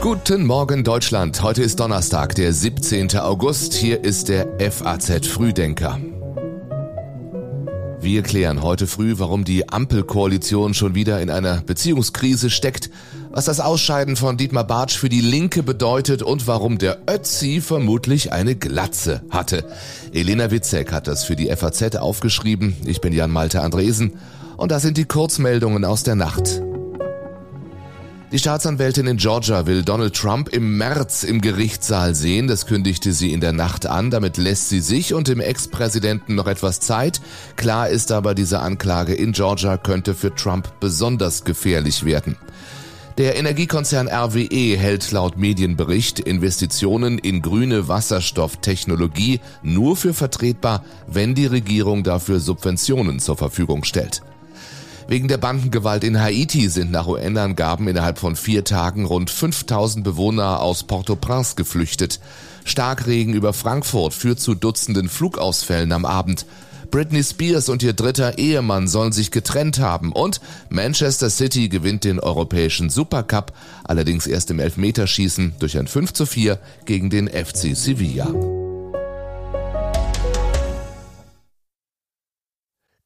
Guten Morgen Deutschland. Heute ist Donnerstag, der 17. August. Hier ist der FAZ Frühdenker. Wir klären heute früh, warum die Ampelkoalition schon wieder in einer Beziehungskrise steckt, was das Ausscheiden von Dietmar Bartsch für die Linke bedeutet und warum der Ötzi vermutlich eine Glatze hatte. Elena Witzek hat das für die FAZ aufgeschrieben. Ich bin Jan Malte Andresen und das sind die Kurzmeldungen aus der Nacht. Die Staatsanwältin in Georgia will Donald Trump im März im Gerichtssaal sehen. Das kündigte sie in der Nacht an. Damit lässt sie sich und dem Ex-Präsidenten noch etwas Zeit. Klar ist aber, diese Anklage in Georgia könnte für Trump besonders gefährlich werden. Der Energiekonzern RWE hält laut Medienbericht Investitionen in grüne Wasserstofftechnologie nur für vertretbar, wenn die Regierung dafür Subventionen zur Verfügung stellt. Wegen der Bandengewalt in Haiti sind nach UN-Angaben innerhalb von vier Tagen rund 5000 Bewohner aus Port-au-Prince geflüchtet. Starkregen über Frankfurt führt zu Dutzenden Flugausfällen am Abend. Britney Spears und ihr dritter Ehemann sollen sich getrennt haben und Manchester City gewinnt den europäischen Supercup, allerdings erst im Elfmeterschießen durch ein 5 zu 4 gegen den FC Sevilla.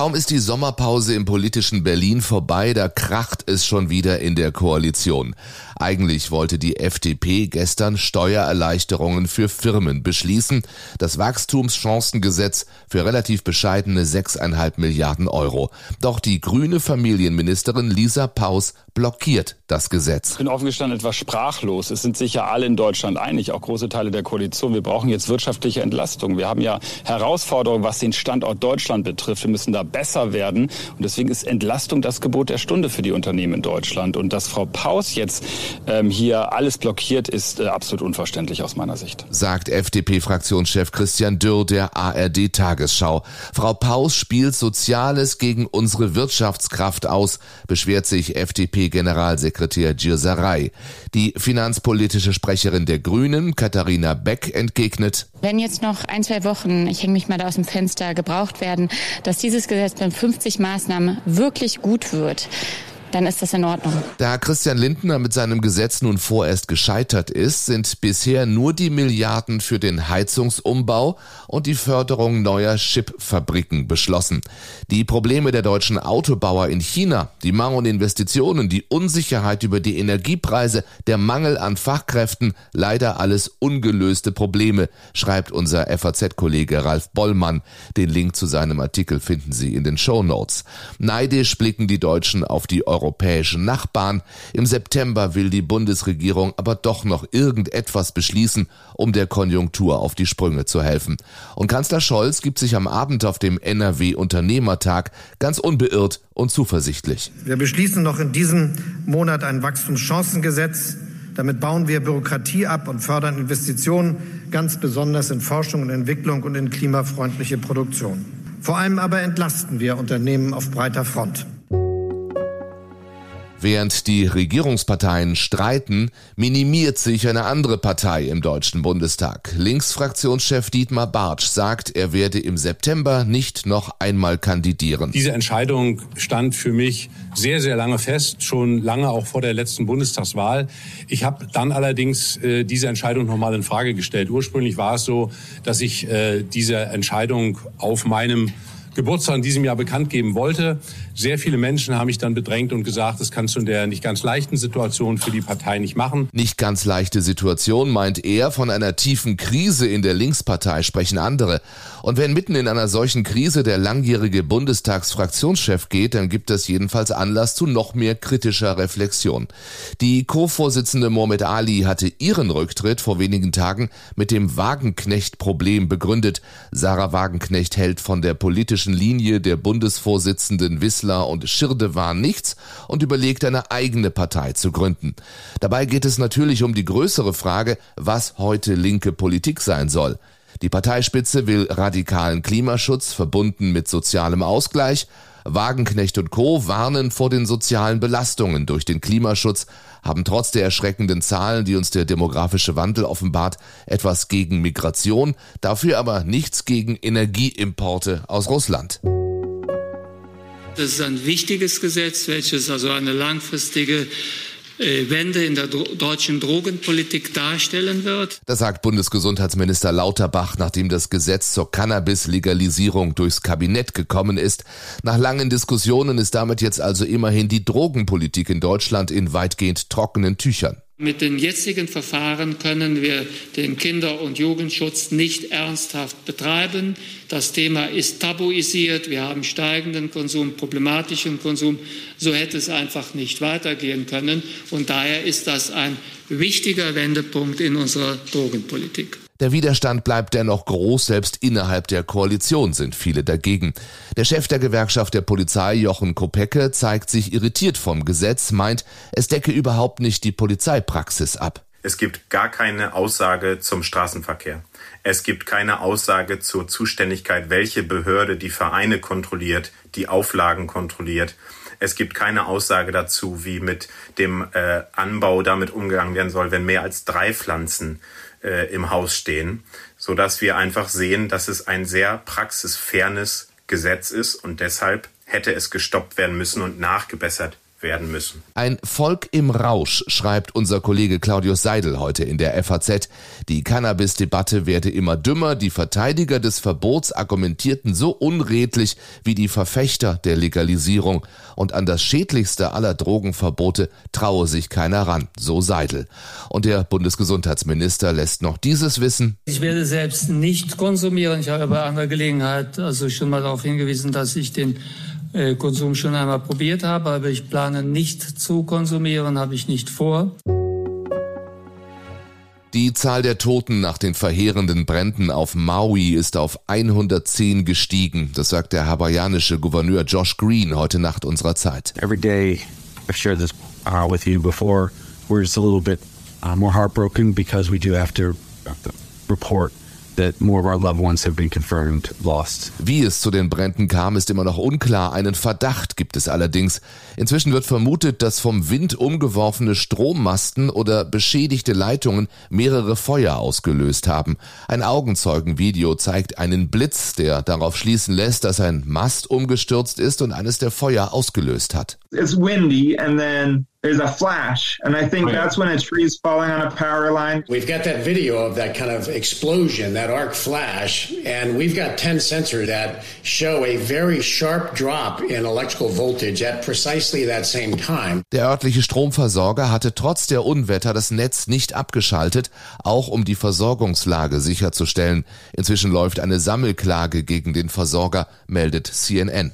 Kaum ist die Sommerpause im politischen Berlin vorbei, da kracht es schon wieder in der Koalition. Eigentlich wollte die FDP gestern Steuererleichterungen für Firmen beschließen, das Wachstumschancengesetz für relativ bescheidene 6,5 Milliarden Euro. Doch die grüne Familienministerin Lisa Paus blockiert das Gesetz. Ich bin offen gestanden etwas sprachlos. Es sind sich alle in Deutschland einig, auch große Teile der Koalition. Wir brauchen jetzt wirtschaftliche Entlastung. Wir haben ja Herausforderungen, was den Standort Deutschland betrifft. Wir müssen da besser werden. Und deswegen ist Entlastung das Gebot der Stunde für die Unternehmen in Deutschland. Und dass Frau Paus jetzt ähm, hier alles blockiert, ist äh, absolut unverständlich aus meiner Sicht. Sagt FDP-Fraktionschef Christian Dürr der ARD Tagesschau. Frau Paus spielt Soziales gegen unsere Wirtschaftskraft aus, beschwert sich FDP-Generalsekretär Gierserei. Die finanzpolitische Sprecherin der Grünen, Katharina Beck, entgegnet. Wenn jetzt noch ein, zwei Wochen, ich hänge mich mal da aus dem Fenster, gebraucht werden, dass dieses Gesetz mit 50 Maßnahmen wirklich gut wird, dann ist das in Ordnung. Da Christian Lindner mit seinem Gesetz nun vorerst gescheitert ist, sind bisher nur die Milliarden für den Heizungsumbau und die Förderung neuer Chipfabriken beschlossen. Die Probleme der deutschen Autobauer in China, die mangelnden Investitionen, die Unsicherheit über die Energiepreise, der Mangel an Fachkräften, leider alles ungelöste Probleme, schreibt unser FAZ-Kollege Ralf Bollmann. Den Link zu seinem Artikel finden Sie in den Show Notes. Neidisch blicken die Deutschen auf die Euro europäischen Nachbarn. Im September will die Bundesregierung aber doch noch irgendetwas beschließen, um der Konjunktur auf die Sprünge zu helfen. Und Kanzler Scholz gibt sich am Abend auf dem NRW Unternehmertag ganz unbeirrt und zuversichtlich. Wir beschließen noch in diesem Monat ein Wachstumschancengesetz. Damit bauen wir Bürokratie ab und fördern Investitionen, ganz besonders in Forschung und Entwicklung und in klimafreundliche Produktion. Vor allem aber entlasten wir Unternehmen auf breiter Front. Während die Regierungsparteien streiten, minimiert sich eine andere Partei im Deutschen Bundestag. Linksfraktionschef Dietmar Bartsch sagt, er werde im September nicht noch einmal kandidieren. Diese Entscheidung stand für mich sehr, sehr lange fest, schon lange auch vor der letzten Bundestagswahl. Ich habe dann allerdings äh, diese Entscheidung nochmal in Frage gestellt. Ursprünglich war es so, dass ich äh, diese Entscheidung auf meinem Geburtstag in diesem Jahr bekannt geben wollte. Sehr viele Menschen haben mich dann bedrängt und gesagt, das kannst du in der nicht ganz leichten Situation für die Partei nicht machen. Nicht ganz leichte Situation meint er. Von einer tiefen Krise in der Linkspartei sprechen andere. Und wenn mitten in einer solchen Krise der langjährige Bundestagsfraktionschef geht, dann gibt es jedenfalls Anlass zu noch mehr kritischer Reflexion. Die Co-Vorsitzende Mohamed Ali hatte ihren Rücktritt vor wenigen Tagen mit dem Wagenknecht-Problem begründet. Sarah Wagenknecht hält von der politischen Linie der Bundesvorsitzenden Wissler und Schirdewan nichts und überlegt eine eigene Partei zu gründen. Dabei geht es natürlich um die größere Frage, was heute linke Politik sein soll. Die Parteispitze will radikalen Klimaschutz verbunden mit sozialem Ausgleich. Wagenknecht und Co. warnen vor den sozialen Belastungen durch den Klimaschutz, haben trotz der erschreckenden Zahlen, die uns der demografische Wandel offenbart, etwas gegen Migration, dafür aber nichts gegen Energieimporte aus Russland. Das ist ein wichtiges Gesetz, welches also eine langfristige Wende in der deutschen Drogenpolitik darstellen wird. Das sagt Bundesgesundheitsminister Lauterbach, nachdem das Gesetz zur Cannabis-Legalisierung durchs Kabinett gekommen ist. Nach langen Diskussionen ist damit jetzt also immerhin die Drogenpolitik in Deutschland in weitgehend trockenen Tüchern. Mit den jetzigen Verfahren können wir den Kinder- und Jugendschutz nicht ernsthaft betreiben. Das Thema ist tabuisiert. Wir haben steigenden Konsum, problematischen Konsum. So hätte es einfach nicht weitergehen können. Und daher ist das ein wichtiger Wendepunkt in unserer Drogenpolitik. Der Widerstand bleibt dennoch groß, selbst innerhalb der Koalition sind viele dagegen. Der Chef der Gewerkschaft der Polizei, Jochen Kopecke, zeigt sich irritiert vom Gesetz, meint, es decke überhaupt nicht die Polizeipraxis ab. Es gibt gar keine Aussage zum Straßenverkehr. Es gibt keine Aussage zur Zuständigkeit, welche Behörde die Vereine kontrolliert, die Auflagen kontrolliert. Es gibt keine Aussage dazu, wie mit dem äh, Anbau damit umgegangen werden soll, wenn mehr als drei Pflanzen äh, im Haus stehen, so dass wir einfach sehen, dass es ein sehr praxisfernes Gesetz ist und deshalb hätte es gestoppt werden müssen und nachgebessert werden müssen. Ein Volk im Rausch, schreibt unser Kollege Claudius Seidel heute in der FAZ. Die Cannabis-Debatte werde immer dümmer, die Verteidiger des Verbots argumentierten so unredlich wie die Verfechter der Legalisierung und an das schädlichste aller Drogenverbote traue sich keiner ran, so Seidel. Und der Bundesgesundheitsminister lässt noch dieses wissen. Ich werde selbst nicht konsumieren. Ich habe bei anderer Gelegenheit also schon mal darauf hingewiesen, dass ich den Konsum schon einmal probiert habe, aber ich plane nicht zu konsumieren, habe ich nicht vor. Die Zahl der Toten nach den verheerenden Bränden auf Maui ist auf 110 gestiegen. Das sagt der hawaiianische Gouverneur Josh Green heute Nacht unserer Zeit. Every day, I've shared this uh, with you before. We're just a little bit uh, more heartbroken because we do have to report that more of our loved ones have been confirmed lost. Wie es zu den Bränden kam, ist immer noch unklar. Einen Verdacht gibt es allerdings. Inzwischen wird vermutet, dass vom Wind umgeworfene Strommasten oder beschädigte Leitungen mehrere Feuer ausgelöst haben. Ein Augenzeugenvideo zeigt einen Blitz, der darauf schließen lässt, dass ein Mast umgestürzt ist und eines der Feuer ausgelöst hat. It's windy and then there's a flash, and I think that's when a tree's falling on a power line. We've got that video of that kind of explosion, that arc flash, and we've got 10 sensors that show a very sharp drop in electrical voltage at precisely that same time. Der örtliche Stromversorger hatte trotz der Unwetter das Netz nicht abgeschaltet, auch um die Versorgungslage sicherzustellen. Inzwischen läuft eine Sammelklage gegen den Versorger, meldet CNN.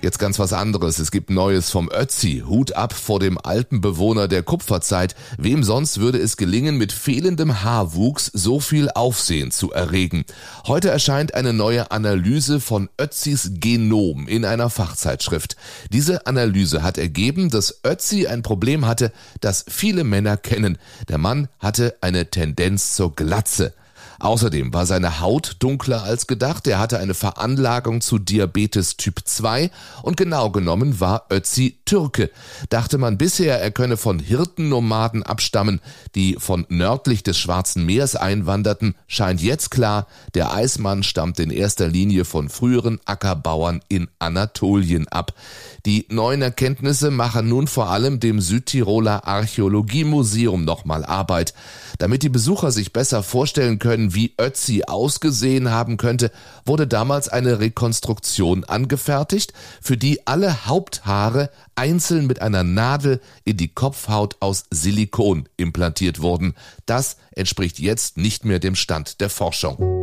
Jetzt ganz was anderes. Es gibt Neues vom Ötzi. Hut ab vor dem alten Bewohner der Kupferzeit. Wem sonst würde es gelingen, mit fehlendem Haarwuchs so viel Aufsehen zu erregen? Heute erscheint eine neue Analyse von Ötzis Genom in einer Fachzeitschrift. Diese Analyse hat ergeben, dass Ötzi ein Problem hatte, das viele Männer kennen. Der Mann hatte eine Tendenz zur Glatze. Außerdem war seine Haut dunkler als gedacht, er hatte eine Veranlagung zu Diabetes Typ 2 und genau genommen war Ötzi Türke. Dachte man bisher, er könne von Hirtennomaden abstammen, die von nördlich des Schwarzen Meers einwanderten, scheint jetzt klar, der Eismann stammt in erster Linie von früheren Ackerbauern in Anatolien ab. Die neuen Erkenntnisse machen nun vor allem dem Südtiroler Archäologiemuseum nochmal Arbeit. Damit die Besucher sich besser vorstellen können, wie Ötzi ausgesehen haben könnte, wurde damals eine Rekonstruktion angefertigt, für die alle Haupthaare einzeln mit einer Nadel in die Kopfhaut aus Silikon implantiert wurden. Das entspricht jetzt nicht mehr dem Stand der Forschung.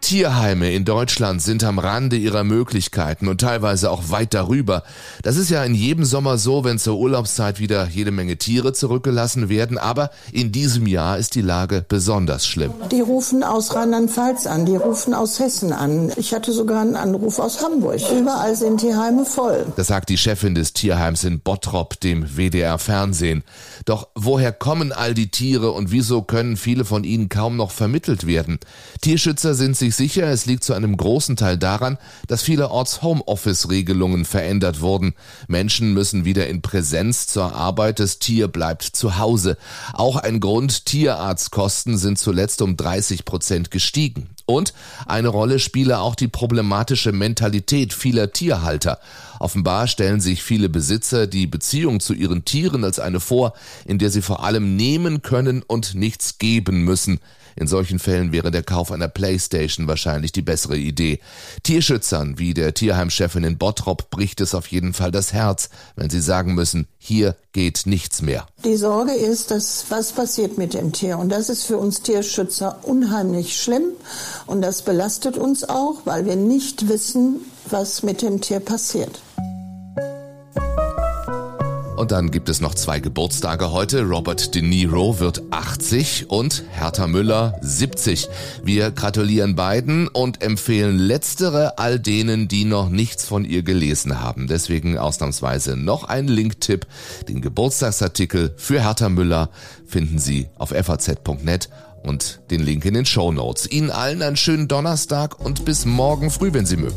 Tierheime in Deutschland sind am Rande ihrer Möglichkeiten und teilweise auch weit darüber. Das ist ja in jedem Sommer so, wenn zur Urlaubszeit wieder jede Menge Tiere zurückgelassen werden, aber in diesem Jahr ist die Lage besonders schlimm. Die rufen aus Rheinland-Pfalz an, die rufen aus Hessen an. Ich hatte sogar einen Anruf aus Hamburg. Überall sind Tierheime voll. Das sagt die Chefin des Tierheims in Bottrop, dem WDR Fernsehen. Doch woher kommen all die Tiere und wieso können viele von ihnen kaum noch vermittelt werden? Tierschützer sind sich ziemlich sicher, es liegt zu einem großen Teil daran, dass vielerorts Homeoffice-Regelungen verändert wurden. Menschen müssen wieder in Präsenz zur Arbeit, das Tier bleibt zu Hause. Auch ein Grund, Tierarztkosten sind zuletzt um 30 Prozent gestiegen. Und eine Rolle spiele auch die problematische Mentalität vieler Tierhalter. Offenbar stellen sich viele Besitzer die Beziehung zu ihren Tieren als eine vor, in der sie vor allem nehmen können und nichts geben müssen. In solchen Fällen wäre der Kauf einer Playstation wahrscheinlich die bessere Idee. Tierschützern wie der Tierheimchefin in Bottrop bricht es auf jeden Fall das Herz, wenn sie sagen müssen, hier geht nichts mehr. Die Sorge ist, dass was passiert mit dem Tier und das ist für uns Tierschützer unheimlich schlimm und das belastet uns auch, weil wir nicht wissen, was mit dem Tier passiert. Und dann gibt es noch zwei Geburtstage heute. Robert De Niro wird 80 und Hertha Müller 70. Wir gratulieren beiden und empfehlen letztere all denen, die noch nichts von ihr gelesen haben. Deswegen ausnahmsweise noch ein Linktipp. Den Geburtstagsartikel für Hertha Müller finden Sie auf faz.net und den Link in den Show Notes. Ihnen allen einen schönen Donnerstag und bis morgen früh, wenn Sie mögen.